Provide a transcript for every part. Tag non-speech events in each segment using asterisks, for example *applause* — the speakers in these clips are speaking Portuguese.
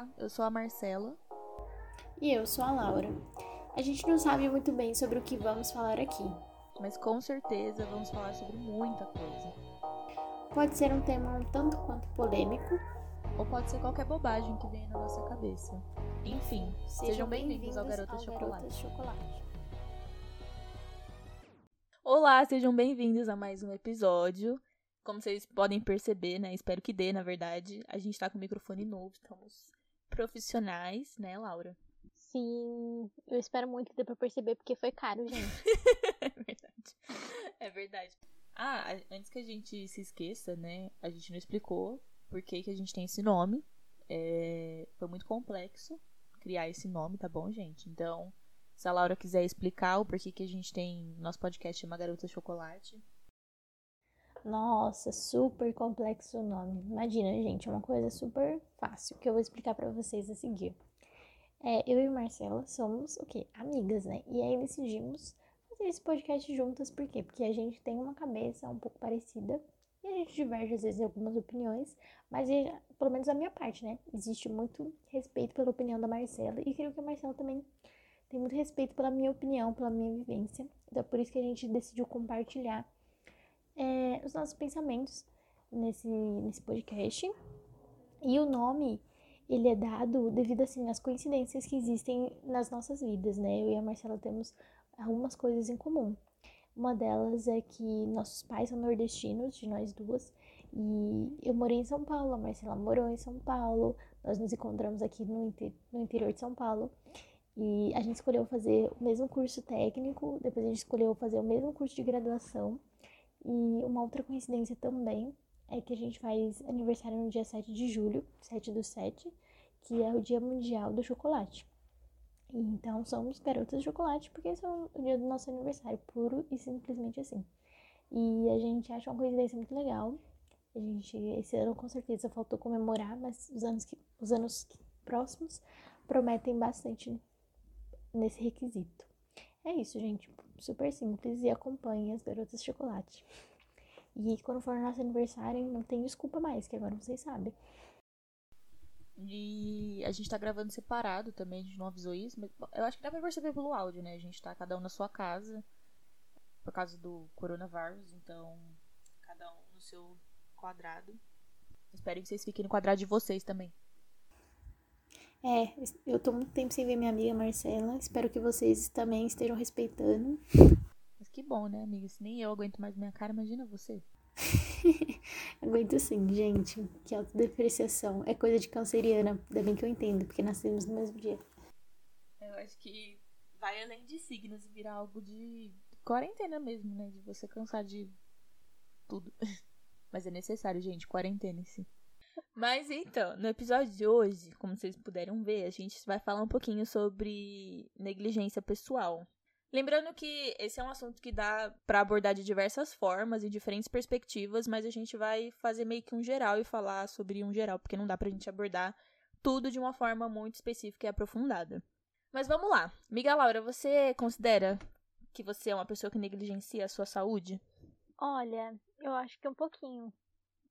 Olá, eu sou a Marcela. E eu sou a Laura. A gente não sabe muito bem sobre o que vamos falar aqui. Mas com certeza vamos falar sobre muita coisa. Pode ser um tema um tanto quanto polêmico. Ou pode ser qualquer bobagem que venha na nossa cabeça. Enfim, sejam, sejam bem-vindos ao Garota Chocolate. Chocolate. Olá, sejam bem-vindos a mais um episódio. Como vocês podem perceber, né? Espero que dê, na verdade. A gente tá com o microfone novo, estamos profissionais, né, Laura? Sim, eu espero muito que dê pra perceber, porque foi caro, gente. *laughs* é verdade. É verdade. Ah, antes que a gente se esqueça, né? A gente não explicou por que, que a gente tem esse nome. É... Foi muito complexo criar esse nome, tá bom, gente? Então, se a Laura quiser explicar o porquê que a gente tem. Nosso podcast chama Garota Chocolate. Nossa, super complexo o nome. Imagina, gente, é uma coisa super fácil que eu vou explicar para vocês a seguir. É, eu e Marcela somos o quê? Amigas, né? E aí decidimos fazer esse podcast juntas, por quê? Porque a gente tem uma cabeça um pouco parecida e a gente diverge às vezes em algumas opiniões, mas pelo menos a minha parte, né? Existe muito respeito pela opinião da Marcela e creio que a Marcela também tem muito respeito pela minha opinião, pela minha vivência. Então é por isso que a gente decidiu compartilhar é, os nossos pensamentos nesse, nesse podcast. E o nome, ele é dado devido, assim, às coincidências que existem nas nossas vidas, né? Eu e a Marcela temos algumas coisas em comum. Uma delas é que nossos pais são nordestinos, de nós duas, e eu morei em São Paulo, a Marcela morou em São Paulo, nós nos encontramos aqui no, inter no interior de São Paulo. E a gente escolheu fazer o mesmo curso técnico, depois a gente escolheu fazer o mesmo curso de graduação. E uma outra coincidência também é que a gente faz aniversário no dia 7 de julho, 7 do 7, que é o Dia Mundial do Chocolate. Então somos garotas de chocolate porque esse é o dia do nosso aniversário, puro e simplesmente assim. E a gente acha uma coincidência muito legal. A gente, esse ano com certeza faltou comemorar, mas os anos, que, os anos próximos prometem bastante nesse requisito. É isso, gente super simples e acompanhe as garotas de chocolate. E quando for nosso aniversário, não tem desculpa mais, que agora vocês sabem. E a gente tá gravando separado também, a gente não avisou isso, mas eu acho que dá pra perceber pelo áudio, né? A gente tá cada um na sua casa, por causa do coronavírus, então cada um no seu quadrado. Espero que vocês fiquem no quadrado de vocês também. É, eu tô muito tempo sem ver minha amiga Marcela. Espero que vocês também estejam respeitando. Mas que bom, né, amiga? Se nem eu aguento mais minha cara, imagina você. *laughs* Aguento sim, gente. Que autodepreciação. É coisa de canceriana. Ainda bem que eu entendo, porque nascemos no mesmo dia. Eu acho que vai além de signos e virar algo de quarentena mesmo, né? De você cansar de tudo. *laughs* Mas é necessário, gente. Quarentena, sim. Mas então, no episódio de hoje, como vocês puderam ver, a gente vai falar um pouquinho sobre negligência pessoal. Lembrando que esse é um assunto que dá para abordar de diversas formas e diferentes perspectivas, mas a gente vai fazer meio que um geral e falar sobre um geral, porque não dá pra gente abordar tudo de uma forma muito específica e aprofundada. Mas vamos lá. Miga Laura, você considera que você é uma pessoa que negligencia a sua saúde? Olha, eu acho que um pouquinho.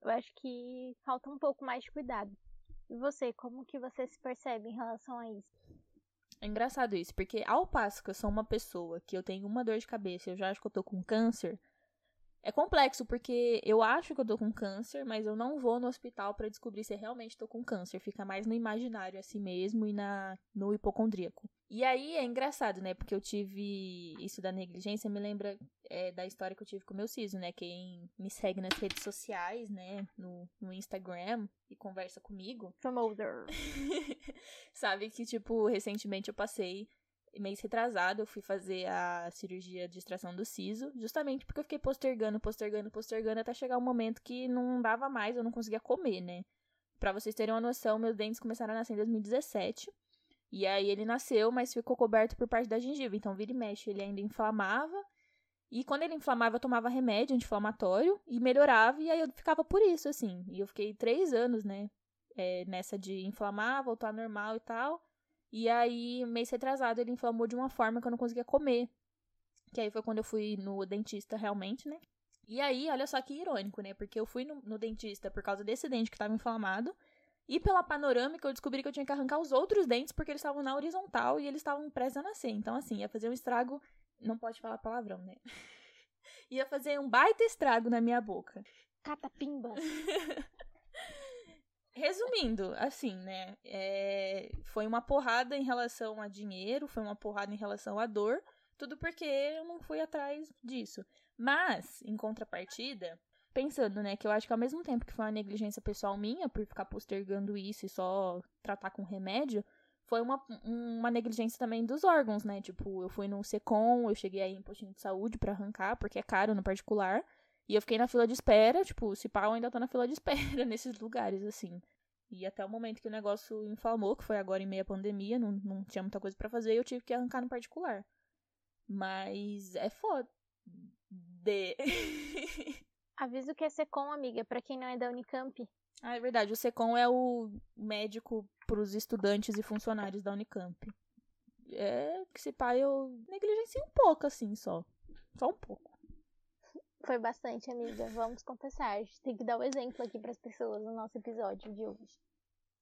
Eu acho que falta um pouco mais de cuidado. E você, como que você se percebe em relação a isso? É engraçado isso, porque ao passo que eu sou uma pessoa que eu tenho uma dor de cabeça, eu já acho que eu tô com câncer, é complexo porque eu acho que eu tô com câncer, mas eu não vou no hospital para descobrir se eu realmente tô com câncer. Fica mais no imaginário assim mesmo e na no hipocondríaco. E aí é engraçado, né? Porque eu tive isso da negligência, me lembra é, da história que eu tive com o meu siso, né? Quem me segue nas redes sociais, né? No, no Instagram e conversa comigo. Promoter. *laughs* Sabe que, tipo, recentemente eu passei mês retrasado, eu fui fazer a cirurgia de extração do siso, justamente porque eu fiquei postergando, postergando, postergando, até chegar um momento que não dava mais, eu não conseguia comer, né? Pra vocês terem uma noção, meus dentes começaram a nascer em 2017. E aí ele nasceu, mas ficou coberto por parte da gengiva. Então, vira e mexe, ele ainda inflamava. E quando ele inflamava, eu tomava remédio anti-inflamatório e melhorava. E aí eu ficava por isso, assim. E eu fiquei três anos, né? É, nessa de inflamar, voltar normal e tal. E aí, mês retrasado, ele inflamou de uma forma que eu não conseguia comer. Que aí foi quando eu fui no dentista realmente, né? E aí, olha só que irônico, né? Porque eu fui no, no dentista por causa desse dente que estava inflamado. E pela panorâmica, eu descobri que eu tinha que arrancar os outros dentes porque eles estavam na horizontal e eles estavam prestes a nascer. Então, assim, ia fazer um estrago. Não pode falar palavrão, né? *laughs* ia fazer um baita estrago na minha boca. Catapimba. *laughs* Resumindo, assim, né? É... Foi uma porrada em relação a dinheiro, foi uma porrada em relação a dor. Tudo porque eu não fui atrás disso. Mas, em contrapartida, pensando, né, que eu acho que ao mesmo tempo que foi uma negligência pessoal minha por ficar postergando isso e só tratar com remédio, foi uma, uma negligência também dos órgãos, né? Tipo, eu fui no Secom, eu cheguei aí em postinho de saúde para arrancar, porque é caro no particular. E eu fiquei na fila de espera, tipo, se pau, eu ainda tô na fila de *laughs* espera nesses lugares, assim. E até o momento que o negócio inflamou, que foi agora em meia pandemia, não, não tinha muita coisa para fazer, eu tive que arrancar no particular. Mas é foda. De. *laughs* Aviso que é Secom, amiga, para quem não é da Unicamp. Ah, é verdade. O Secom é o médico para os estudantes e funcionários da Unicamp. É que se pá, eu negligenciei um pouco, assim, só. Só um pouco. Foi bastante, amiga. Vamos confessar. A gente tem que dar o um exemplo aqui para as pessoas no nosso episódio de hoje.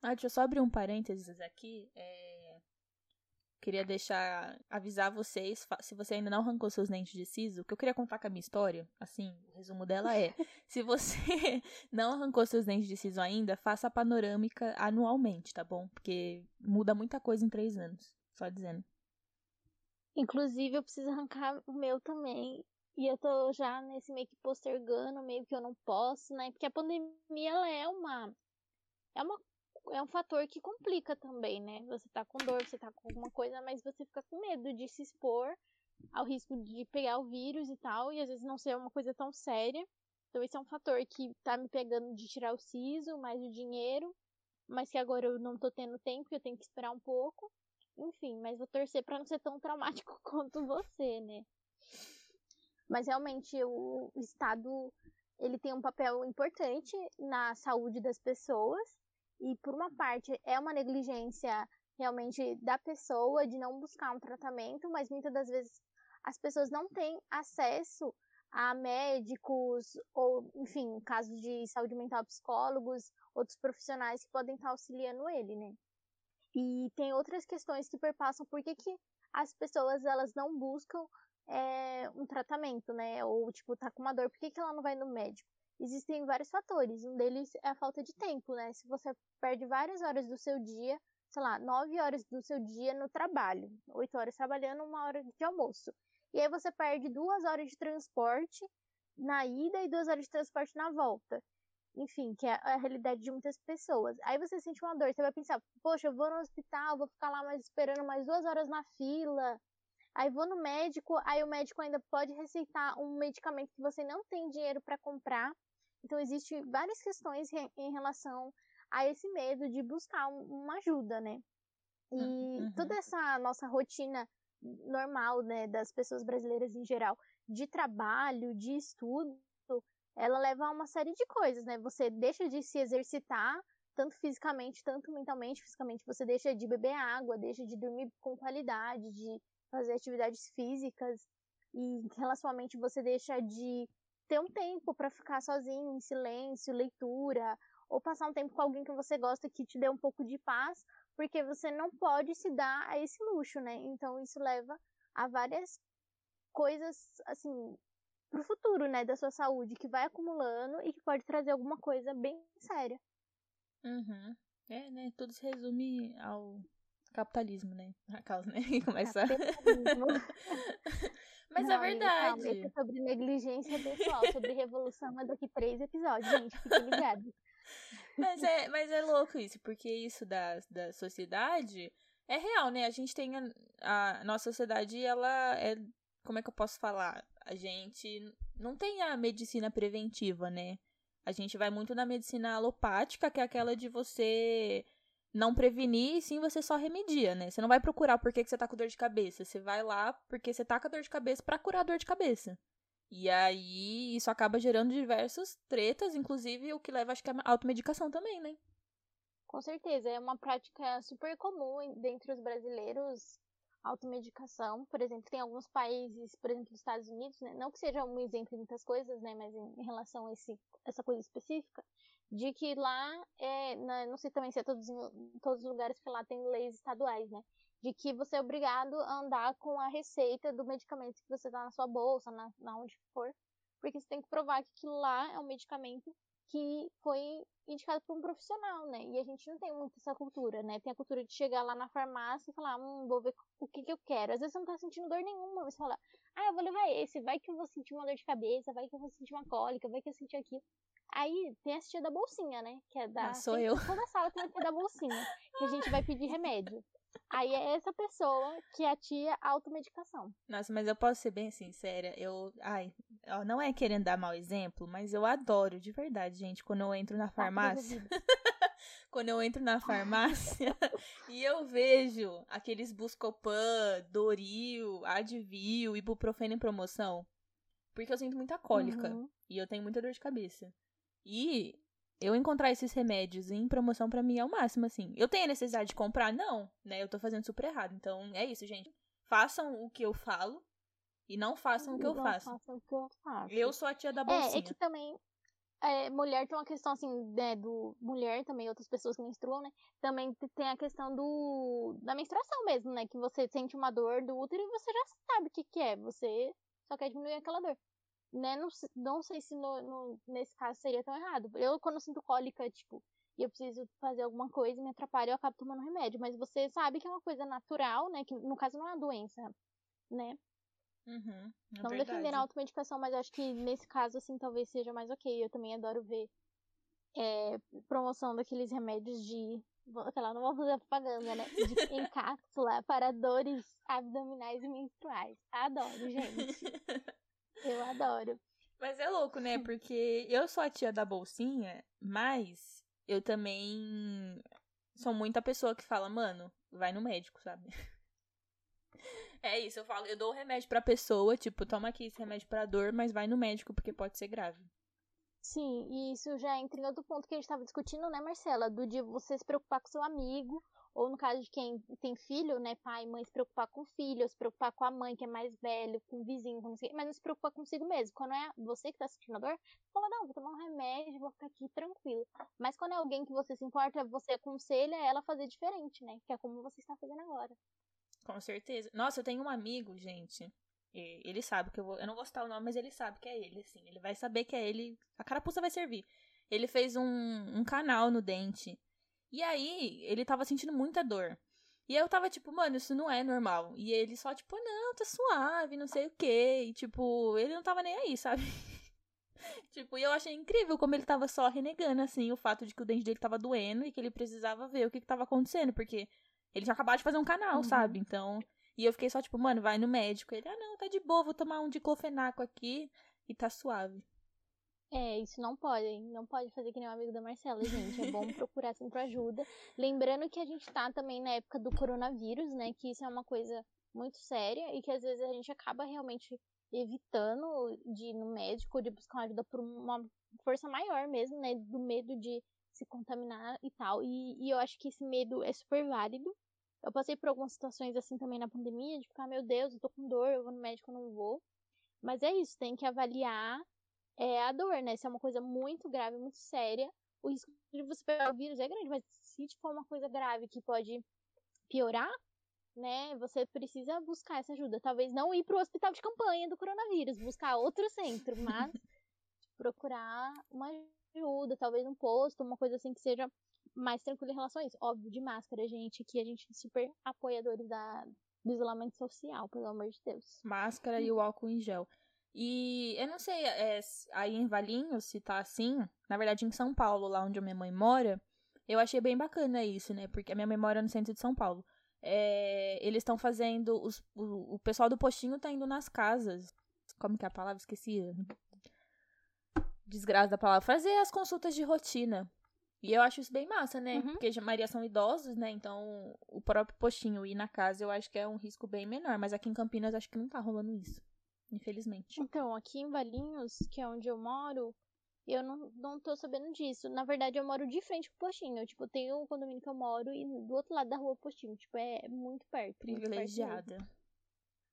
Ah, deixa eu só abrir um parênteses aqui. É... Queria deixar, avisar vocês, se você ainda não arrancou seus dentes de siso, que eu queria contar com a minha história, assim, o resumo dela é, *laughs* se você não arrancou seus dentes de siso ainda, faça a panorâmica anualmente, tá bom? Porque muda muita coisa em três anos, só dizendo. Inclusive, eu preciso arrancar o meu também, e eu tô já nesse meio que postergando, meio que eu não posso, né? Porque a pandemia, ela é uma... É uma é um fator que complica também, né? Você tá com dor, você tá com alguma coisa, mas você fica com medo de se expor ao risco de pegar o vírus e tal, e às vezes não ser uma coisa tão séria. Então esse é um fator que tá me pegando de tirar o siso, mais o dinheiro, mas que agora eu não tô tendo tempo, eu tenho que esperar um pouco. Enfim, mas vou torcer para não ser tão traumático *laughs* quanto você, né? Mas realmente o Estado ele tem um papel importante na saúde das pessoas e por uma parte é uma negligência realmente da pessoa de não buscar um tratamento, mas muitas das vezes as pessoas não têm acesso a médicos ou, enfim, casos de saúde mental, psicólogos, outros profissionais que podem estar auxiliando ele, né? E tem outras questões que perpassam por que, que as pessoas elas não buscam é, um tratamento, né? Ou, tipo, tá com uma dor, por que, que ela não vai no médico? existem vários fatores. Um deles é a falta de tempo, né? Se você perde várias horas do seu dia, sei lá, nove horas do seu dia no trabalho, oito horas trabalhando, uma hora de almoço. E aí você perde duas horas de transporte na ida e duas horas de transporte na volta. Enfim, que é a realidade de muitas pessoas. Aí você sente uma dor, você vai pensar, poxa, eu vou no hospital, vou ficar lá mais esperando mais duas horas na fila. Aí vou no médico, aí o médico ainda pode receitar um medicamento que você não tem dinheiro para comprar. Então, existem várias questões em relação a esse medo de buscar uma ajuda, né? E uhum. toda essa nossa rotina normal, né, das pessoas brasileiras em geral, de trabalho, de estudo, ela leva a uma série de coisas, né? Você deixa de se exercitar, tanto fisicamente, tanto mentalmente. Fisicamente, você deixa de beber água, deixa de dormir com qualidade, de fazer atividades físicas. E *laughs* relacionalmente, você deixa de ter um tempo para ficar sozinho, em silêncio, leitura, ou passar um tempo com alguém que você gosta que te dê um pouco de paz, porque você não pode se dar a esse luxo, né? Então isso leva a várias coisas, assim, pro futuro, né, da sua saúde, que vai acumulando e que pode trazer alguma coisa bem séria. Uhum. É, né? Tudo se resume ao capitalismo, né? *laughs* A causa, né? *laughs* Começa. *laughs* Mas é não, é verdade. Calma, é sobre negligência pessoal, sobre revolução é daqui três episódios, gente. Ligados. Mas é, mas é louco isso, porque isso da, da sociedade é real, né? A gente tem a, a nossa sociedade, ela é. Como é que eu posso falar? A gente não tem a medicina preventiva, né? A gente vai muito na medicina alopática, que é aquela de você não prevenir, e sim você só remedia, né? Você não vai procurar por que, que você tá com dor de cabeça. Você vai lá porque você tá com dor de cabeça para curar dor de cabeça. E aí isso acaba gerando diversas tretas, inclusive o que leva, acho que, a automedicação também, né? Com certeza, é uma prática super comum dentre os brasileiros, automedicação. Por exemplo, tem alguns países, por exemplo, os Estados Unidos, né? não que seja um exemplo em muitas coisas, né? Mas em relação a esse, essa coisa específica, de que lá, é, não sei também se é todos, todos os lugares, porque lá tem leis estaduais, né? De que você é obrigado a andar com a receita do medicamento que você tá na sua bolsa, na, na onde for, porque você tem que provar que aquilo lá é um medicamento que foi indicado por um profissional, né? E a gente não tem muito essa cultura, né? Tem a cultura de chegar lá na farmácia e falar, hum, vou ver o que que eu quero. Às vezes você não tá sentindo dor nenhuma, você fala, ah, eu vou levar esse, vai que eu vou sentir uma dor de cabeça, vai que eu vou sentir uma cólica, vai que eu sentir aquilo. Aí tem a tia da bolsinha, né? Que é da. Ah, sou eu. Toda sala tem a tia da bolsinha, que a gente vai pedir remédio. Aí é essa pessoa que é a tia automedicação. Nossa, mas eu posso ser bem sincera, eu, ai, não é querendo dar mau exemplo, mas eu adoro de verdade, gente, quando eu entro na farmácia. *laughs* quando eu entro na farmácia *laughs* e eu vejo aqueles Buscopan, Doril, Advil, Ibuprofeno em promoção, porque eu sinto muita cólica uhum. e eu tenho muita dor de cabeça. E eu encontrar esses remédios em promoção para mim é o máximo, assim. Eu tenho a necessidade de comprar? Não, né? Eu tô fazendo super errado. Então, é isso, gente. Façam o que eu falo e não façam o que eu não faço. Façam o que eu faço. Eu sou a tia da bolsinha. É, é que também é, mulher tem uma questão assim, né, do mulher também, outras pessoas que menstruam, né? Também tem a questão do da menstruação mesmo, né? Que você sente uma dor do útero e você já sabe o que, que é. Você só quer diminuir aquela dor né? Não, não sei se no, no, nesse caso seria tão errado. Eu, quando sinto cólica, tipo, e eu preciso fazer alguma coisa e me atrapalha, eu acabo tomando remédio. Mas você sabe que é uma coisa natural, né? Que no caso não é uma doença, né? Uhum, é não defendendo a automedicação, mas acho que nesse caso, assim, talvez seja mais ok. Eu também adoro ver é, promoção daqueles remédios de. Sei não vou fazer propaganda, né? De, *laughs* em cápsula para dores abdominais e menstruais. Adoro, gente. *laughs* Eu adoro. Mas é louco, né? Porque eu sou a tia da bolsinha, mas eu também sou muita pessoa que fala, mano, vai no médico, sabe? *laughs* É isso, eu falo, eu dou o remédio pra pessoa, tipo, toma aqui esse remédio pra dor, mas vai no médico porque pode ser grave. Sim, e isso já entra em outro ponto que a gente tava discutindo, né, Marcela? Do de você se preocupar com seu amigo ou no caso de quem tem filho, né, pai e mãe, se preocupar com o filho, se preocupar com a mãe que é mais velho, com o vizinho, com não sei, mas não se preocupar consigo mesmo. Quando é você que tá sentindo a dor, fala, não, vou tomar um remédio, vou ficar aqui tranquilo. Mas quando é alguém que você se importa, você aconselha ela a fazer diferente, né? Que é como você está fazendo agora. Com certeza. Nossa, eu tenho um amigo, gente. Ele sabe que eu vou. Eu não vou citar o nome, mas ele sabe que é ele, assim. Ele vai saber que é ele. A carapuça vai servir. Ele fez um, um canal no dente e aí, ele tava sentindo muita dor. E eu tava tipo, mano, isso não é normal. E ele só, tipo, não, tá suave, não sei o quê. E, tipo, ele não tava nem aí, sabe? *laughs* tipo, e eu achei incrível como ele tava só renegando, assim, o fato de que o dente dele tava doendo e que ele precisava ver o que, que tava acontecendo, porque ele tinha acabado de fazer um canal, uhum. sabe? Então. E eu fiquei só, tipo, mano, vai no médico. Ele, ah, não, tá de boa, vou tomar um diclofenaco aqui e tá suave. É, isso não pode, não pode fazer que nem o amigo da Marcela, gente. É bom *laughs* procurar sempre ajuda. Lembrando que a gente tá também na época do coronavírus, né? Que isso é uma coisa muito séria e que às vezes a gente acaba realmente evitando de ir no médico, de buscar ajuda por uma força maior mesmo, né? Do medo de se contaminar e tal. E, e eu acho que esse medo é super válido. Eu passei por algumas situações assim também na pandemia, de ficar, meu Deus, eu tô com dor, eu vou no médico, eu não vou. Mas é isso, tem que avaliar é a dor, né? Se é uma coisa muito grave, muito séria, o risco de você pegar o vírus é grande, mas se for uma coisa grave que pode piorar, né, você precisa buscar essa ajuda. Talvez não ir para o hospital de campanha do coronavírus, buscar outro centro, mas *laughs* procurar uma ajuda, talvez um posto, uma coisa assim que seja mais tranquila em relação a isso. Óbvio, de máscara, gente, que a gente é super apoiadores da, do isolamento social, pelo amor de Deus. Máscara e o álcool em gel. E eu não sei, é, aí em Valinhos, se tá assim, na verdade em São Paulo, lá onde a minha mãe mora, eu achei bem bacana isso, né? Porque a minha mãe mora no centro de São Paulo. É, eles estão fazendo. Os, o, o pessoal do postinho tá indo nas casas. Como que é a palavra? Esqueci. Desgraça da palavra. Fazer as consultas de rotina. E eu acho isso bem massa, né? Uhum. Porque a maioria são idosos, né? Então, o próprio postinho ir na casa eu acho que é um risco bem menor. Mas aqui em Campinas acho que não tá rolando isso infelizmente. Então, aqui em Valinhos, que é onde eu moro, eu não, não tô sabendo disso. Na verdade, eu moro de frente com o postinho. Eu, tipo, tenho o condomínio que eu moro e do outro lado da rua o postinho. Tipo, é muito perto. Privilegiada. Muito perto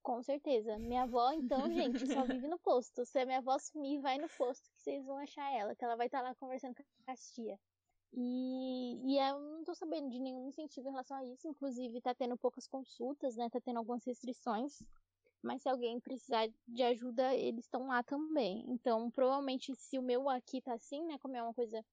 Com certeza. Minha avó, então, gente, só *laughs* vive no posto. Se a minha avó sumir, vai no posto que vocês vão achar ela, que ela vai estar tá lá conversando com a tia. E, e eu não tô sabendo de nenhum incentivo em relação a isso. Inclusive, tá tendo poucas consultas, né? Tá tendo algumas restrições. Mas se alguém precisar de ajuda, eles estão lá também. Então, provavelmente, se o meu aqui tá assim, né? Como é uma coisa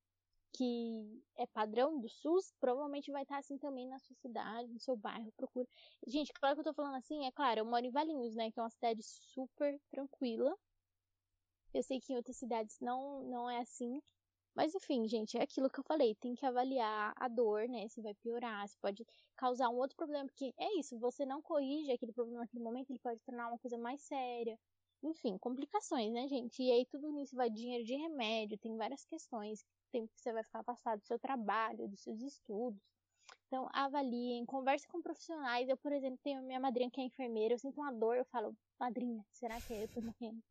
que é padrão do SUS, provavelmente vai estar assim também na sua cidade, no seu bairro, procura. Gente, claro que eu tô falando assim, é claro, eu moro em Valinhos, né, que é uma cidade super tranquila. Eu sei que em outras cidades não, não é assim, mas enfim, gente, é aquilo que eu falei, tem que avaliar a dor, né, se vai piorar, se pode causar um outro problema, porque é isso, você não corrige aquele problema naquele momento, ele pode tornar uma coisa mais séria. Enfim, complicações, né, gente? E aí tudo nisso vai dinheiro de remédio, tem várias questões tempo que você vai ficar afastado do seu trabalho, dos seus estudos. Então, avaliem, converse com profissionais. Eu, por exemplo, tenho minha madrinha que é enfermeira, eu sinto uma dor, eu falo, madrinha, será que é eu tô morrendo?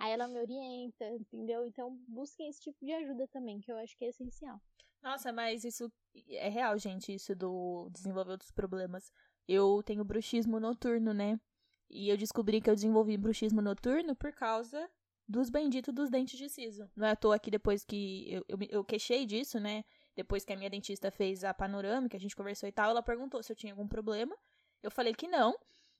Aí ela me orienta, entendeu? Então, busquem esse tipo de ajuda também, que eu acho que é essencial. Nossa, mas isso é real, gente, isso do desenvolver outros problemas. Eu tenho bruxismo noturno, né? E eu descobri que eu desenvolvi bruxismo noturno por causa dos benditos dos dentes de siso. Não é à toa que depois que eu, eu, eu queixei disso, né? Depois que a minha dentista fez a panorâmica, a gente conversou e tal, ela perguntou se eu tinha algum problema. Eu falei que não.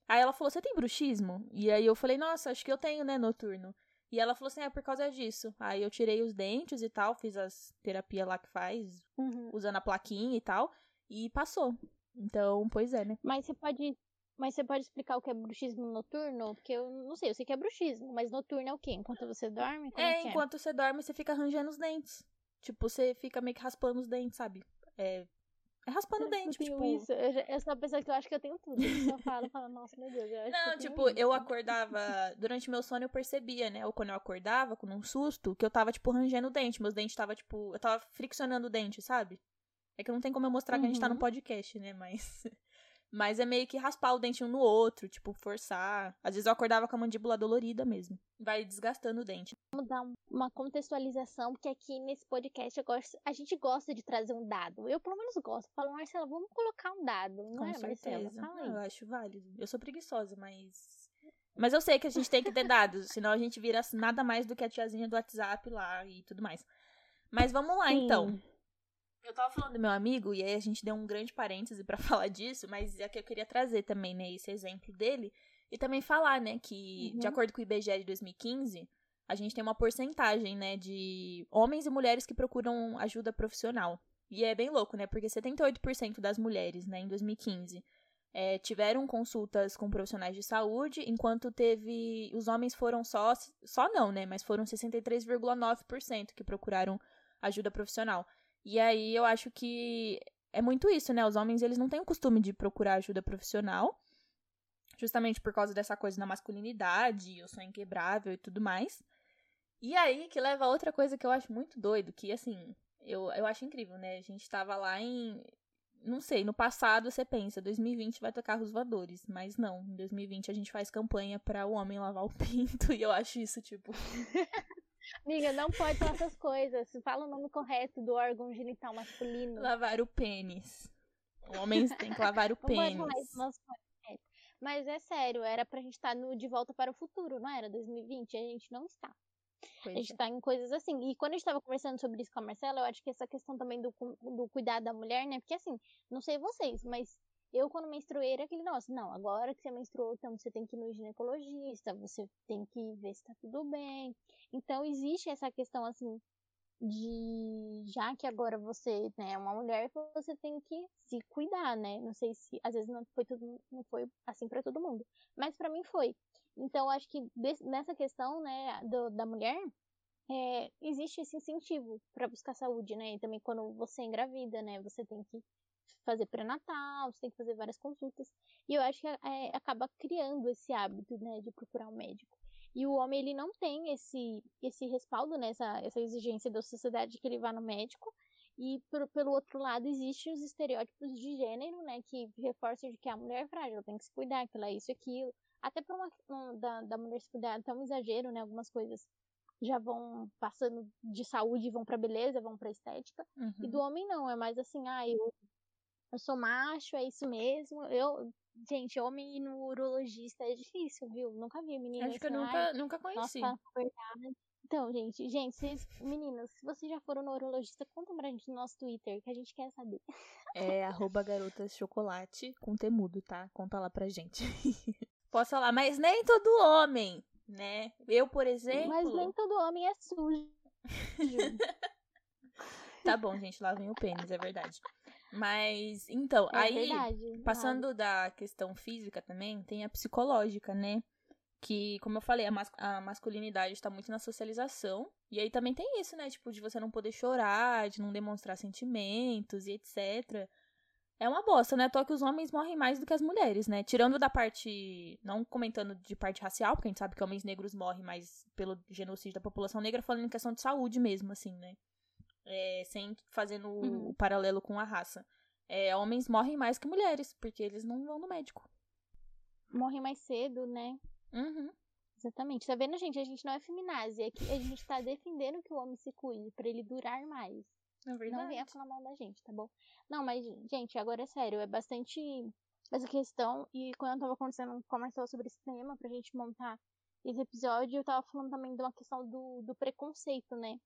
Aí ela falou: Você tem bruxismo? E aí eu falei: Nossa, acho que eu tenho, né, noturno. E ela falou assim: É por causa disso. Aí eu tirei os dentes e tal, fiz as terapia lá que faz, uhum. usando a plaquinha e tal, e passou. Então, pois é, né? Mas você pode mas você pode explicar o que é bruxismo noturno? Porque eu não sei, eu sei que é bruxismo, mas noturno é o quê? Enquanto você dorme? É, é enquanto você dorme, você fica arranjando os dentes. Tipo, você fica meio que raspando os dentes, sabe? É raspando o dente, tipo... isso. Eu, eu sou uma pessoa que eu acho que eu tenho tudo. Eu falo, falo, nossa, meu Deus, eu acho Não, eu tipo, eu acordava... Durante meu sono eu percebia, né? Ou quando eu acordava, com um susto, que eu tava, tipo, rangendo o dente. Meus dentes tava, tipo... Eu tava friccionando o dente, sabe? É que não tem como eu mostrar uhum. que a gente tá no uhum. podcast, né? Mas... *laughs* Mas é meio que raspar o dente um no outro, tipo, forçar. Às vezes eu acordava com a mandíbula dolorida mesmo. Vai desgastando o dente. Vamos dar uma contextualização, porque aqui nesse podcast gosto, a gente gosta de trazer um dado. Eu, pelo menos, gosto. Falo, Marcela, vamos colocar um dado. Não com é, certeza. Marcela? eu acho válido. Eu sou preguiçosa, mas. Mas eu sei que a gente tem que ter dados, *laughs* senão a gente vira nada mais do que a tiazinha do WhatsApp lá e tudo mais. Mas vamos lá, Sim. então. Eu tava falando do meu amigo, e aí a gente deu um grande parêntese para *laughs* falar disso, mas é que eu queria trazer também, né, esse exemplo dele. E também falar, né, que, uhum. de acordo com o IBGE de 2015, a gente tem uma porcentagem, né, de homens e mulheres que procuram ajuda profissional. E é bem louco, né, porque 78% das mulheres, né, em 2015, é, tiveram consultas com profissionais de saúde, enquanto teve. Os homens foram só. Só não, né? Mas foram 63,9% que procuraram ajuda profissional. E aí eu acho que é muito isso, né? Os homens, eles não têm o costume de procurar ajuda profissional, justamente por causa dessa coisa da masculinidade, eu sou inquebrável e tudo mais. E aí que leva a outra coisa que eu acho muito doido, que assim, eu, eu acho incrível, né? A gente tava lá em. Não sei, no passado você pensa, 2020 vai tocar os voadores, mas não, em 2020 a gente faz campanha para o homem lavar o *laughs* pinto, e eu acho isso, tipo. *laughs* Amiga, não pode falar essas coisas. Fala o nome correto do órgão genital masculino. Lavar o pênis. Homens têm que lavar o pênis. Não pode falar isso, Mas é sério, era pra gente estar tá no De Volta para o Futuro, não era? 2020? A gente não está. Pois a gente é. tá em coisas assim. E quando a gente tava conversando sobre isso com a Marcela, eu acho que essa questão também do, do cuidado da mulher, né? Porque assim, não sei vocês, mas eu, quando menstruei, era aquele negócio, não, agora que você menstruou, então você tem que ir no ginecologista, você tem que ver se tá tudo bem. Então, existe essa questão, assim, de já que agora você né, é uma mulher, você tem que se cuidar, né? Não sei se às vezes não foi tudo, não foi assim para todo mundo, mas para mim foi. Então acho que nessa questão, né, do, da mulher, é, existe esse incentivo para buscar saúde, né? E também quando você engravida, né, você tem que fazer pré-natal, você tem que fazer várias consultas. E eu acho que é, acaba criando esse hábito, né, de procurar um médico. E o homem, ele não tem esse, esse respaldo, né, essa, essa exigência da sociedade que ele vá no médico. E por, pelo outro lado, existem os estereótipos de gênero, né, que reforçam de que a mulher é frágil, ela tem que se cuidar, que ela é isso e aquilo. Até por uma, um, da, da mulher se cuidar, até um exagero, né, algumas coisas já vão passando de saúde, vão para beleza, vão para estética. Uhum. E do homem não, é mais assim, ah, eu eu sou macho, é isso mesmo. Eu, gente, homem ir no urologista é difícil, viu? Nunca vi menina Acho que eu assim, nunca, "Ai, nunca conheci. nossa, verdade. Então, gente, gente, vocês, meninas, se vocês já foram no urologista, conta pra gente no nosso Twitter, que a gente quer saber. É arroba garotas chocolate com temudo, tá? Conta lá pra gente. *laughs* Posso falar, mas nem todo homem, né? Eu, por exemplo. Mas nem todo homem é sujo. *laughs* Tá bom, gente, lá vem o pênis, é verdade. Mas, então, É aí, verdade. passando da questão física também, tem a psicológica, né? Que, como eu falei, a, mas- a masculinidade está muito na socialização. E aí também tem isso, né? Tipo, de você não poder chorar, de não demonstrar sentimentos e etc. É uma bosta, né? Só que os homens morrem mais do que as mulheres, né? Tirando da parte. Não comentando de parte racial, porque a gente sabe que homens negros morrem mais pelo genocídio da população negra, falando em questão de saúde mesmo, assim, né? É, sem fazendo o- Uhum. o paralelo com a raça. É, homens morrem mais que mulheres, porque eles não vão no médico. Morre mais cedo, né? Uhum. Exatamente. Tá vendo, gente? A gente não é feminazi. É que a gente tá defendendo que o homem se cuide pra ele durar mais. É Não verdade. venha falar mal da gente, tá bom? Não, mas, gente, agora é sério. É bastante essa questão. E quando eu tava conversando com a Marcela sobre esse tema, pra gente montar esse episódio, eu tava falando também de uma questão do, do preconceito, né?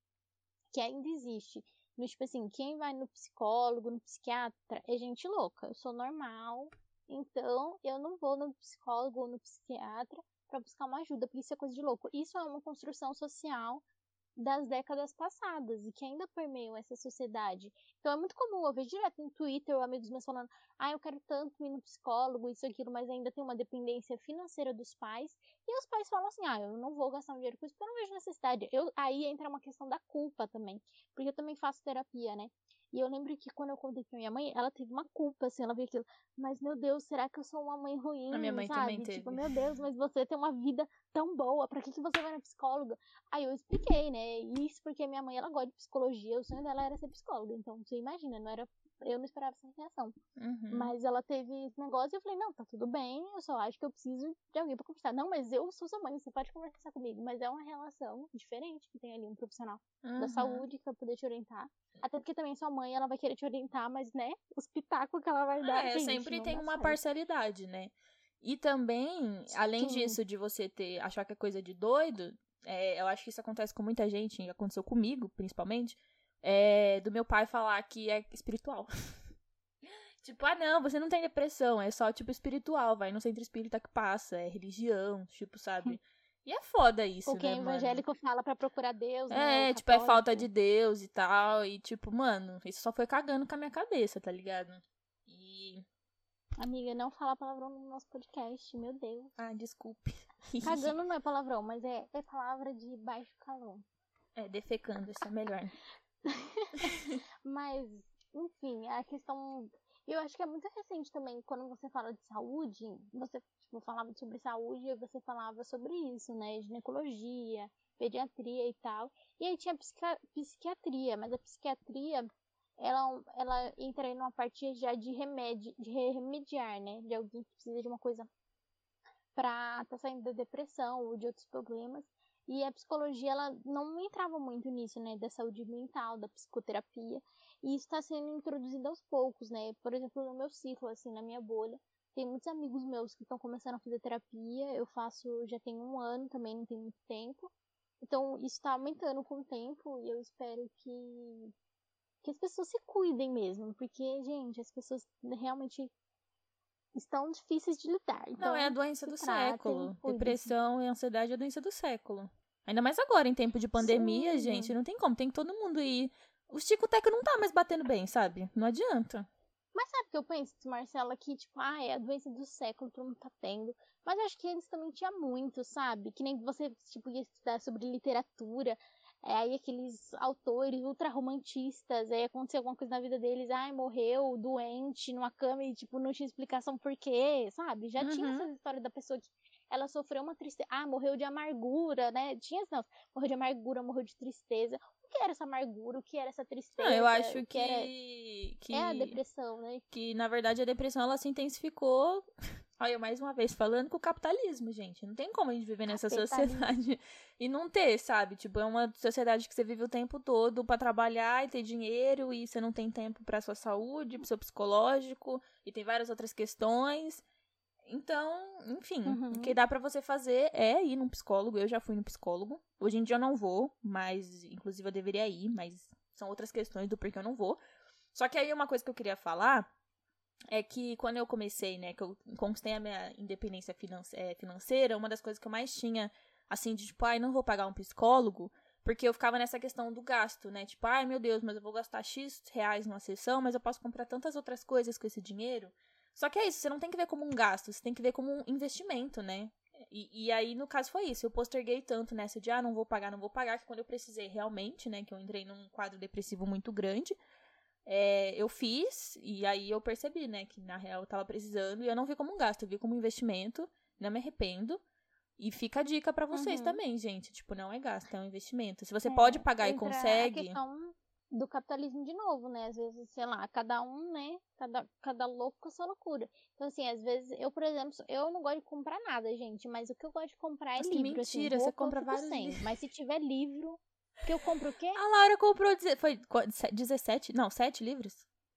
Que ainda existe. No, tipo assim, quem vai no psicólogo, no psiquiatra, é gente louca. Eu sou normal, então eu não vou no psicólogo ou no psiquiatra pra buscar uma ajuda, porque isso é coisa de louco. Isso é uma construção social das décadas passadas e que ainda permeiam essa sociedade. Então é muito comum, eu vejo direto no Twitter amigos meus falando, ah, eu quero tanto ir no psicólogo, isso aquilo, mas ainda tem uma dependência financeira dos pais. E os pais falam assim, ah, eu não vou gastar um dinheiro com isso porque eu não vejo necessidade. Eu, aí entra uma questão da culpa também, porque eu também faço terapia, né? E eu lembro que quando eu contei pra minha mãe, ela teve uma culpa, assim, ela viu aquilo. Mas, meu Deus, será que eu sou uma mãe ruim? A minha mãe sabe? também Tipo, teve. meu Deus, mas você tem uma vida tão boa, pra que, que você vai na psicóloga? Aí eu expliquei, né? Isso porque minha mãe, ela gosta de psicologia, o sonho dela era ser psicóloga. Então, você imagina, não era. Eu não esperava essa reação. Uhum. Mas ela teve esse negócio e eu falei, não, tá tudo bem, eu só acho que eu preciso de alguém pra conversar. Não, mas eu sou sua mãe, você pode conversar comigo. Mas é uma relação diferente que tem ali um profissional da Uhum. saúde que vai poder te orientar. Até porque também sua mãe, ela vai querer te orientar, mas, né, os pitacos que ela vai dar, É, gente, sempre tem uma certo. parcialidade, né? E também, além Sim. disso, de você ter achar que é coisa de doido, é, eu acho que isso acontece com muita gente, e aconteceu comigo, principalmente, é, do meu pai falar que é espiritual. *laughs* tipo, ah, não, você não tem depressão, é só, tipo, espiritual, vai no centro espírita que passa, é religião, tipo, sabe? E é foda isso, Ou quem né, é mano? evangélico fala pra procurar Deus, né? É, tipo, é falta de Deus e tal. E, tipo, mano, isso só foi cagando com a minha cabeça, tá ligado? E. Amiga, não fala palavrão no nosso podcast, meu Deus. Ah, desculpe. *laughs* Cagando não é palavrão, mas é, é palavra de baixo calor. é, defecando, isso é melhor. *laughs* Mas, enfim, a questão. Eu acho que é muito recente também, quando você fala de saúde, você tipo, falava sobre saúde e você falava sobre isso, né? Ginecologia, pediatria e tal. E aí tinha psiquiatria, mas a psiquiatria, ela, ela entra aí numa parte já de remédio, de remediar, né? De alguém que precisa de uma coisa pra tá saindo da depressão ou de outros problemas. E a psicologia, ela não entrava muito nisso, né? Da saúde mental, da psicoterapia. E isso está sendo introduzido aos poucos, né? Por exemplo, no meu ciclo, assim, na minha bolha, tem muitos amigos meus que estão começando a fazer terapia. Eu faço já tem um ano também, não tem muito tempo. Então, isso está aumentando com o tempo e eu espero que, que as pessoas se cuidem mesmo. Porque, gente, as pessoas realmente estão difíceis de lidar. Então, Não, é a doença se do século. Depressão e ansiedade é a doença do século. Ainda mais agora, em tempo de pandemia, Sim. gente. Não tem como, tem que todo mundo ir. O Tico-Teco não tá mais batendo bem, sabe? Não adianta. Mas sabe o que eu penso, Marcela, que, tipo, ah, é a doença do século, todo mundo tá tendo. Mas eu acho que eles também tinham muito, sabe? Que nem você, tipo, ia estudar sobre literatura. É, aí aqueles autores ultra-romantistas, aí aconteceu alguma coisa na vida deles, ai, morreu doente numa cama e, tipo, não tinha explicação por quê, sabe? Já tinha Uhum. essa história da pessoa que ela sofreu uma tristeza, ah, morreu de amargura, né? Tinha, não, morreu de amargura, morreu de tristeza. O que era essa amargura, o que era essa tristeza. Não, eu acho que, que, era... que, É a depressão, né? que, na verdade, a depressão ela se intensificou. *laughs* Olha, eu mais uma vez falando com o capitalismo, gente. Não tem como a gente viver nessa sociedade *laughs* e não ter, sabe? Tipo, é uma sociedade que você vive o tempo todo pra trabalhar e ter dinheiro e você não tem tempo pra sua saúde, pro seu psicológico e tem várias outras questões. Então, enfim, Uhum. o que dá pra você fazer é ir num psicólogo. Eu já fui no psicólogo. Hoje em dia eu não vou, mas inclusive eu deveria ir, mas são outras questões do porquê eu não vou. Só que aí uma coisa que eu queria falar é que quando eu comecei, né, que eu conquistei a minha independência eh, financeira, uma das coisas que eu mais tinha, assim, de tipo, ai, não vou pagar um psicólogo, porque eu ficava nessa questão do gasto, né? Tipo, ai meu Deus, mas eu vou gastar X reais numa sessão, mas eu posso comprar tantas outras coisas com esse dinheiro. Só que é isso, você não tem que ver como um gasto, você tem que ver como um investimento, né? E, e aí, no caso, foi isso. Eu posterguei tanto nessa de, ah, não vou pagar, não vou pagar, que quando eu precisei realmente, né, que eu entrei num quadro depressivo muito grande, é, eu fiz, e aí eu percebi, né, que na real eu tava precisando, e eu não vi como um gasto, eu vi como um investimento, não me arrependo. E fica a dica pra vocês Uhum. também, gente. Tipo, não é gasto, é um investimento. Se você É, pode pagar e consegue. A questão do capitalismo de novo, né? Às vezes, sei lá, cada um, né? Cada, cada louco com a sua loucura. Então, assim, às vezes, eu, por exemplo, eu não gosto de comprar nada, gente, mas o que eu gosto de comprar é Nossa, livro. assim, mentira, você roupa eu compra vários livros. Mas se tiver livro, que eu compro o quê? A Laura comprou. Foi qu- se- 17? Não, 7 livros?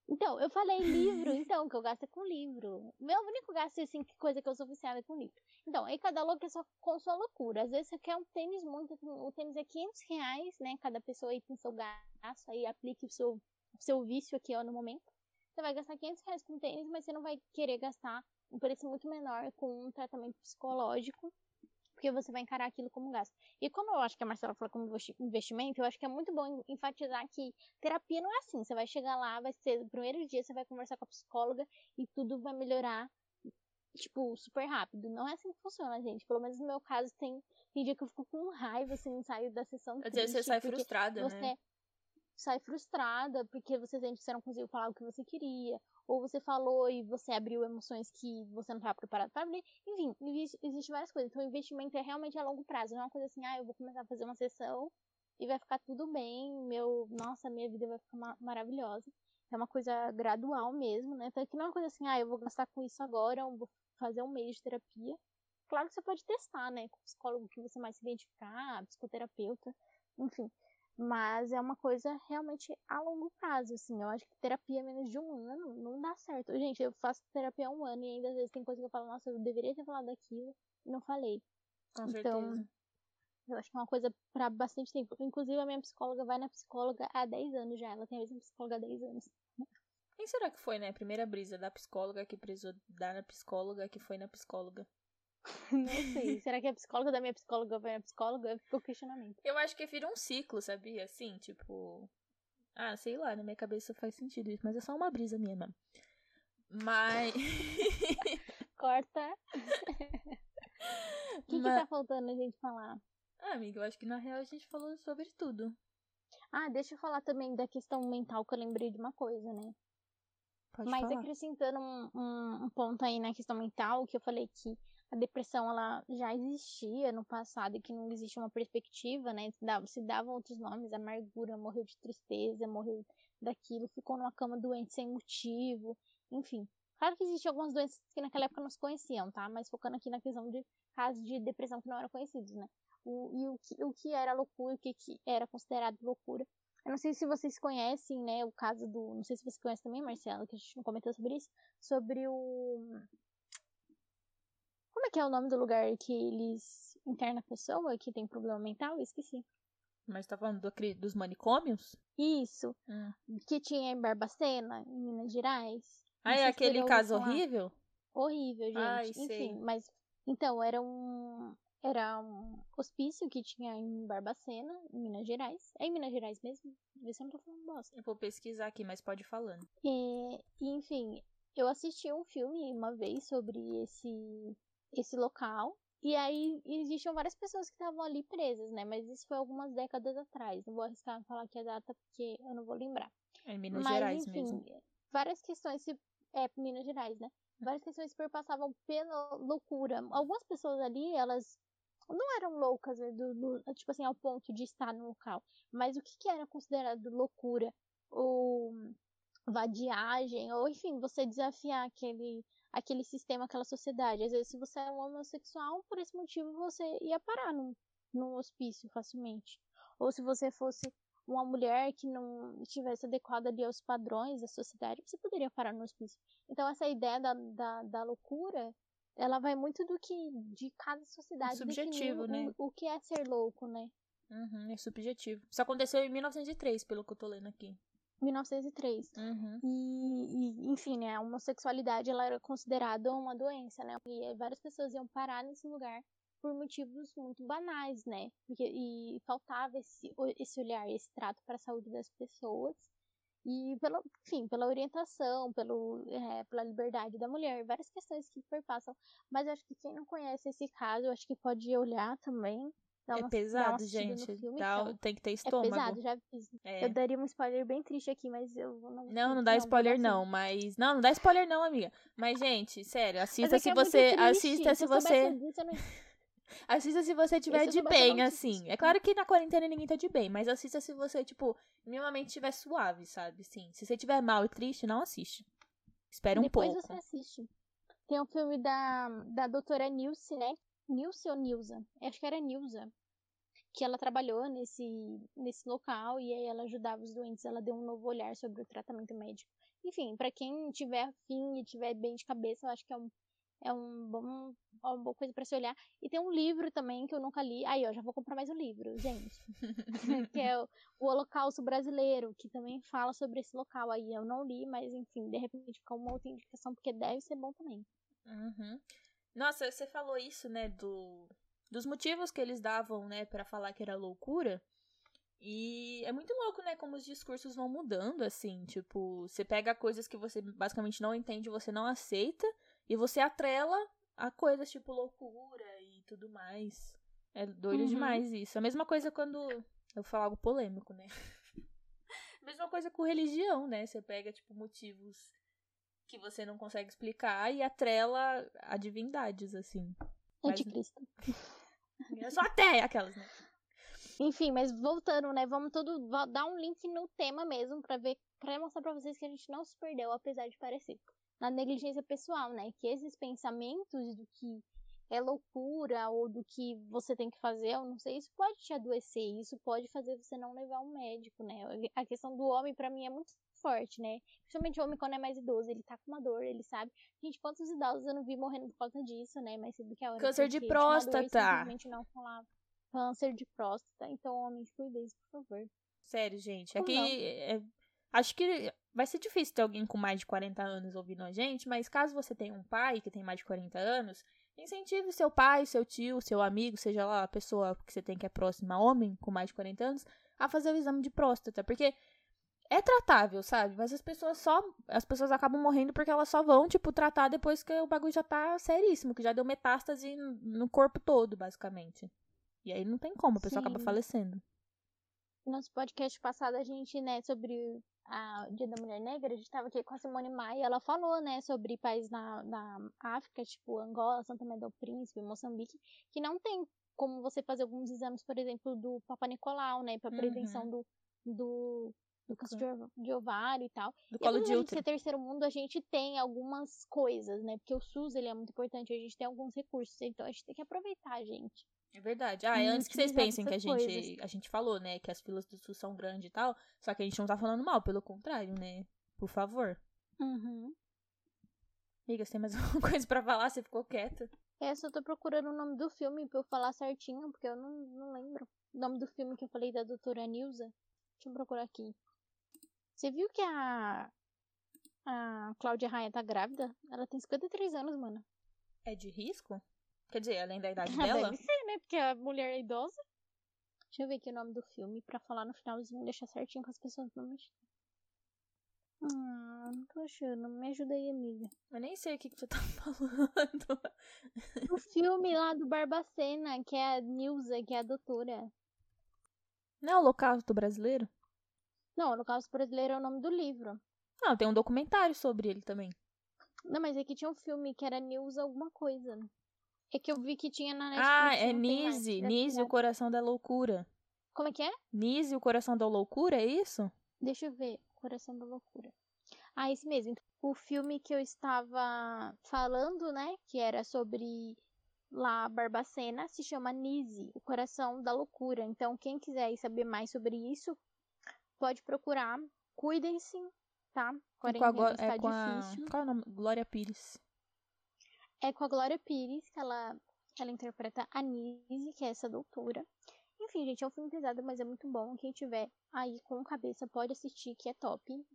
Então, eu falei livro, então, que eu gasto é com livro. Meu único gasto, assim, que coisa que eu sou viciada é com livro. Então, aí cada louco é só com sua loucura. Às vezes você quer um tênis muito, o tênis é 500 reais, né? Cada pessoa aí tem seu gasto, aí aplique o seu, o seu vício aqui, ó, no momento. Você vai gastar 500 reais com tênis, mas você não vai querer gastar um preço muito menor com um tratamento psicológico, porque você vai encarar aquilo como um gasto. E como eu acho que a Marcela falou como investi- investimento, eu acho que é muito bom enfatizar que terapia não é assim. Você vai chegar lá, vai ser o primeiro dia, você vai conversar com a psicóloga e tudo vai melhorar, tipo, super rápido. Não é assim que funciona, gente. Pelo menos no meu caso, tem, tem dia que eu fico com raiva, assim, não saio da sessão. Quer dizer, você sai frustrada, você né? sai frustrada porque você sente que você não conseguiu falar o que você queria, ou você falou e você abriu emoções que você não estava preparado para abrir. Enfim, existe, várias coisas. Então, o investimento é realmente a longo prazo. Não é uma coisa assim, ah, eu vou começar a fazer uma sessão e vai ficar tudo bem, meu, nossa, minha vida vai ficar ma- maravilhosa. É uma coisa gradual mesmo, né? Então, que não é uma coisa assim, ah, eu vou gastar com isso agora, eu vou fazer um mês de terapia. Claro que você pode testar, né? Com o psicólogo que você mais se identificar, psicoterapeuta, enfim. Mas é uma coisa realmente a longo prazo, assim. Eu acho que terapia menos de um ano não dá certo. Gente, eu faço terapia há um ano e ainda às vezes tem coisa que eu falo, nossa, eu deveria ter falado daquilo e não falei. Com então, certeza. Eu acho que é uma coisa pra bastante tempo. Inclusive, a minha psicóloga vai na psicóloga há 10 anos já. Ela tem a mesma psicóloga há 10 anos. Quem será que foi, né? Primeira brisa da psicóloga que precisou dar na psicóloga que foi na psicóloga? *laughs* Não sei. Será que a psicóloga da minha psicóloga vai na psicóloga? Ficou questionamento. Eu acho que vira um ciclo, sabia? Assim, tipo. Ah, sei lá, na minha cabeça faz sentido isso, mas é só uma brisa minha mesmo. Mas. *laughs* Corta. *laughs* O que, que Mas- tá faltando a gente falar? Ah, amiga, eu acho que na real a gente falou sobre tudo. Ah, deixa eu falar também da questão mental que eu lembrei de uma coisa, né? Pode Mas falar. acrescentando um, um- um ponto aí na questão mental, que eu falei que a depressão ela já existia no passado e que não existe uma perspectiva, né? Se dava- Se davam outros nomes, amargura, morreu de tristeza, morreu daquilo, ficou numa cama doente sem motivo, enfim. Claro que existem algumas doenças que naquela época não se conheciam, tá? Mas focando aqui na questão de casos de depressão que não eram conhecidos, né? O, e o que, o que era loucura, o que, que era considerado loucura. Eu não sei se vocês conhecem, né, o caso do. Não sei se você conhece também, Marcela, que a gente não comentou sobre isso. Sobre o. Como é que é o nome do lugar que eles internam a pessoa que tem problema mental? Eu esqueci. Mas tá falando do dos manicômios? Isso, Hum. que tinha em Barbacena, em Minas Gerais. Ah, é aquele você caso horrível? Horrível, gente. Ai, Enfim, sei. mas. Então, era um. Era um hospício que tinha em Barbacena, em Minas Gerais. É em Minas Gerais mesmo? Eu não tô falando bosta. Eu vou pesquisar aqui, mas pode ir falando. E, e, enfim, eu assisti um filme uma vez sobre esse, esse local. E aí existiam várias pessoas que estavam ali presas, né? Mas isso foi algumas décadas atrás. Não vou arriscar falar aqui a data porque eu não vou lembrar. É em Minas Mas, Gerais enfim, mesmo. várias questões se. É, Minas Gerais, né? Várias questões se perpassavam pela loucura. Algumas pessoas ali, elas não eram loucas, né, do, do, tipo assim, ao ponto de estar no local. Mas o que, que era considerado loucura? Ou vadiagem, ou enfim, você desafiar aquele, aquele sistema, aquela sociedade. Às vezes, se você é um homossexual, por esse motivo você ia parar num, num hospício facilmente. Ou se você fosse uma mulher que não estivesse adequada ali aos padrões da sociedade, você poderia parar no hospício. Então, essa ideia da, da, da loucura, ela vai muito do que de cada sociedade. Subjetivo, né? O, o, que é ser louco, né? Uhum, é subjetivo. Isso aconteceu em 1903, pelo que eu tô lendo aqui. 1903. Uhum. E, e, enfim, né, a homossexualidade ela era considerada uma doença, né? E várias pessoas iam parar nesse lugar por motivos muito banais, né? Porque, e faltava esse, esse olhar, esse trato para a saúde das pessoas. E, pelo, enfim, pela orientação, pelo, é, pela liberdade da mulher, várias questões que perpassam. Mas eu acho que quem não conhece esse caso, eu acho que pode olhar também. É pesado, gente. Filme, dá, então. Tem que ter estômago. É pesado, já fiz. É. Eu daria um spoiler bem triste aqui, mas eu não. Não, não dá não, spoiler não, mas. Não, não dá spoiler não, amiga. Mas, gente, sério, assista é se é você. Assista se, se você. Disso, não... *laughs* Assista se você tiver de bem, assim. É claro que na quarentena ninguém tá de bem, mas assista se você, tipo, minimamente estiver suave, sabe? Sim. Se você tiver mal e triste, não assiste. Espera um Depois pouco. Depois você assiste. Tem um filme da, da doutora Nilce, né? Nilce ou Nilza? Acho que era Nilza. Que ela trabalhou nesse, nesse local e aí ela ajudava os doentes. Ela deu um novo olhar sobre o tratamento médico. Enfim, para quem tiver afim e tiver bem de cabeça, eu acho que é um é um bom, uma boa coisa para se olhar. E tem um livro também que eu nunca li. Aí, ó, já vou comprar mais um livro, gente. *laughs* que é o, o Holocausto Brasileiro, que também fala sobre esse local aí. Eu não li, mas enfim, de repente fica uma outra indicação, porque deve ser bom também. Uhum. Nossa, você falou isso, né, do, dos motivos que eles davam, né, para falar que era loucura. E é muito louco, né, como os discursos vão mudando, assim. Tipo, você pega coisas que você basicamente não entende, você não aceita. E você atrela a coisas tipo loucura e tudo mais. É doido uhum. demais isso. A mesma coisa quando. Eu falar algo polêmico, né? *laughs* mesma coisa com religião, né? Você pega, tipo, motivos que você não consegue explicar e atrela a divindades, assim. Anticristo. É só até aquelas, né? Enfim, mas voltando, né? Vamos todo dar um link no tema mesmo para ver, para mostrar para vocês que a gente não se perdeu, apesar de parecer na negligência pessoal, né? Que esses pensamentos do que é loucura ou do que você tem que fazer, eu não sei, isso pode te adoecer, isso pode fazer você não levar um médico, né? A questão do homem para mim é muito forte, né? Principalmente o homem quando é mais idoso, ele tá com uma dor, ele sabe. Gente, quantos idosos eu não vi morrendo por causa disso, né? Mas cedo que a hora Câncer de próstata. simplesmente não falava. Câncer de próstata. Então, homens, cuidem, por favor. Sério, gente. Aqui é, Acho que vai ser difícil ter alguém com mais de 40 anos ouvindo a gente, mas caso você tenha um pai que tem mais de 40 anos, incentive seu pai, seu tio, seu amigo, seja lá a pessoa que você tem que é próxima, homem com mais de 40 anos, a fazer o exame de próstata, porque é tratável, sabe? Mas as pessoas só. As pessoas acabam morrendo porque elas só vão, tipo, tratar depois que o bagulho já tá seríssimo, que já deu metástase no corpo todo, basicamente. E aí não tem como, a pessoa Sim. acaba falecendo. Nosso podcast passado, a gente, né, sobre a Dia da Mulher Negra, a gente estava aqui com a Simone Maia, ela falou, né, sobre países na, na África, tipo Angola, Santa Tomé do Príncipe, Moçambique, que não tem como você fazer alguns exames, por exemplo, do Papa Nicolau, né, para prevenção uhum. do, do, do câncer de ovário e tal. Do e colo de útero. ser terceiro mundo, a gente tem algumas coisas, né, porque o SUS, ele é muito importante, a gente tem alguns recursos, então a gente tem que aproveitar, gente. É verdade. Ah, é antes que vocês pensem que a gente, a gente falou, né, que as filas do SUS são grandes e tal, só que a gente não tá falando mal, pelo contrário, né? Por favor. Uhum. Amiga, você tem mais *laughs* alguma coisa pra falar? Você ficou quieta? É, só tô procurando o nome do filme pra eu falar certinho, porque eu não, não lembro. O nome do filme que eu falei da doutora Nilza. Deixa eu procurar aqui. Você viu que a. A Cláudia Raia tá grávida? Ela tem 53 anos, mano. É de risco? Quer dizer, além da idade *laughs* ah, dela? Deve ser, né? Porque a mulher é idosa. Deixa eu ver aqui o nome do filme pra falar no finalzinho, deixar certinho com as pessoas não mexer. Hum, não tô achando. Me ajuda aí, amiga. Eu nem sei o que, que você tá *laughs* falando. O filme lá do Barbacena, que é a Nilza, que é a doutora. Não é o Holocausto Brasileiro? Não, Holocausto Brasileiro é o nome do livro. Não, tem um documentário sobre ele também. Não, mas aqui tinha um filme que era Nilza alguma coisa. É que eu vi que tinha na Netflix. Ah, é Nise. Nise, o coração da loucura. Como é que é? Nise, o coração da loucura, é isso? Deixa eu ver. Coração da Loucura. Ah, esse mesmo. O filme que eu estava falando, né? Que era sobre lá Barbacena, se chama Nise, o coração da loucura. Então, quem quiser saber mais sobre isso, pode procurar. Cuidem-se, tá? É Quarentena com a, Glo- está é com a- difícil. Qual é o nome? Glória Pires. É com a Glória Pires, que ela, ela interpreta a Nise, que é essa doutora. Enfim, gente, é um filme pesado, mas é muito bom. Quem tiver aí com cabeça pode assistir, que é top.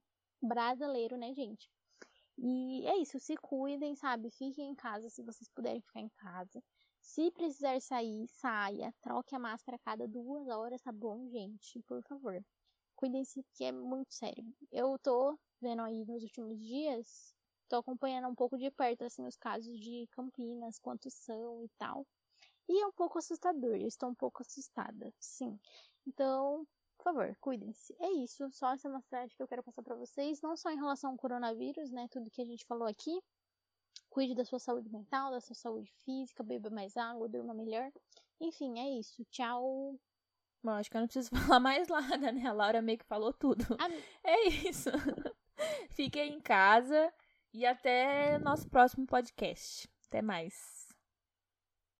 Brasileiro, né, gente? E é isso, se cuidem, sabe? Fiquem em casa se vocês puderem ficar em casa. Se precisar sair, saia. Troque a máscara a cada duas horas, tá bom, gente? Por favor. Cuidem-se, que é muito sério. Eu tô vendo aí nos últimos dias tô acompanhando um pouco de perto assim os casos de Campinas, quantos são e tal. E é um pouco assustador, eu estou um pouco assustada, sim. Então, por favor, cuidem-se. É isso, só essa mensagem que eu quero passar para vocês, não só em relação ao coronavírus, né, tudo que a gente falou aqui. Cuide da sua saúde mental, da sua saúde física, beba mais água, durma melhor. Enfim, é isso. Tchau. Bom, acho que eu não preciso *laughs* falar mais nada, né? A Laura meio que falou tudo. Am- *laughs* É isso. Fiquem em casa e até nosso próximo podcast. Até mais.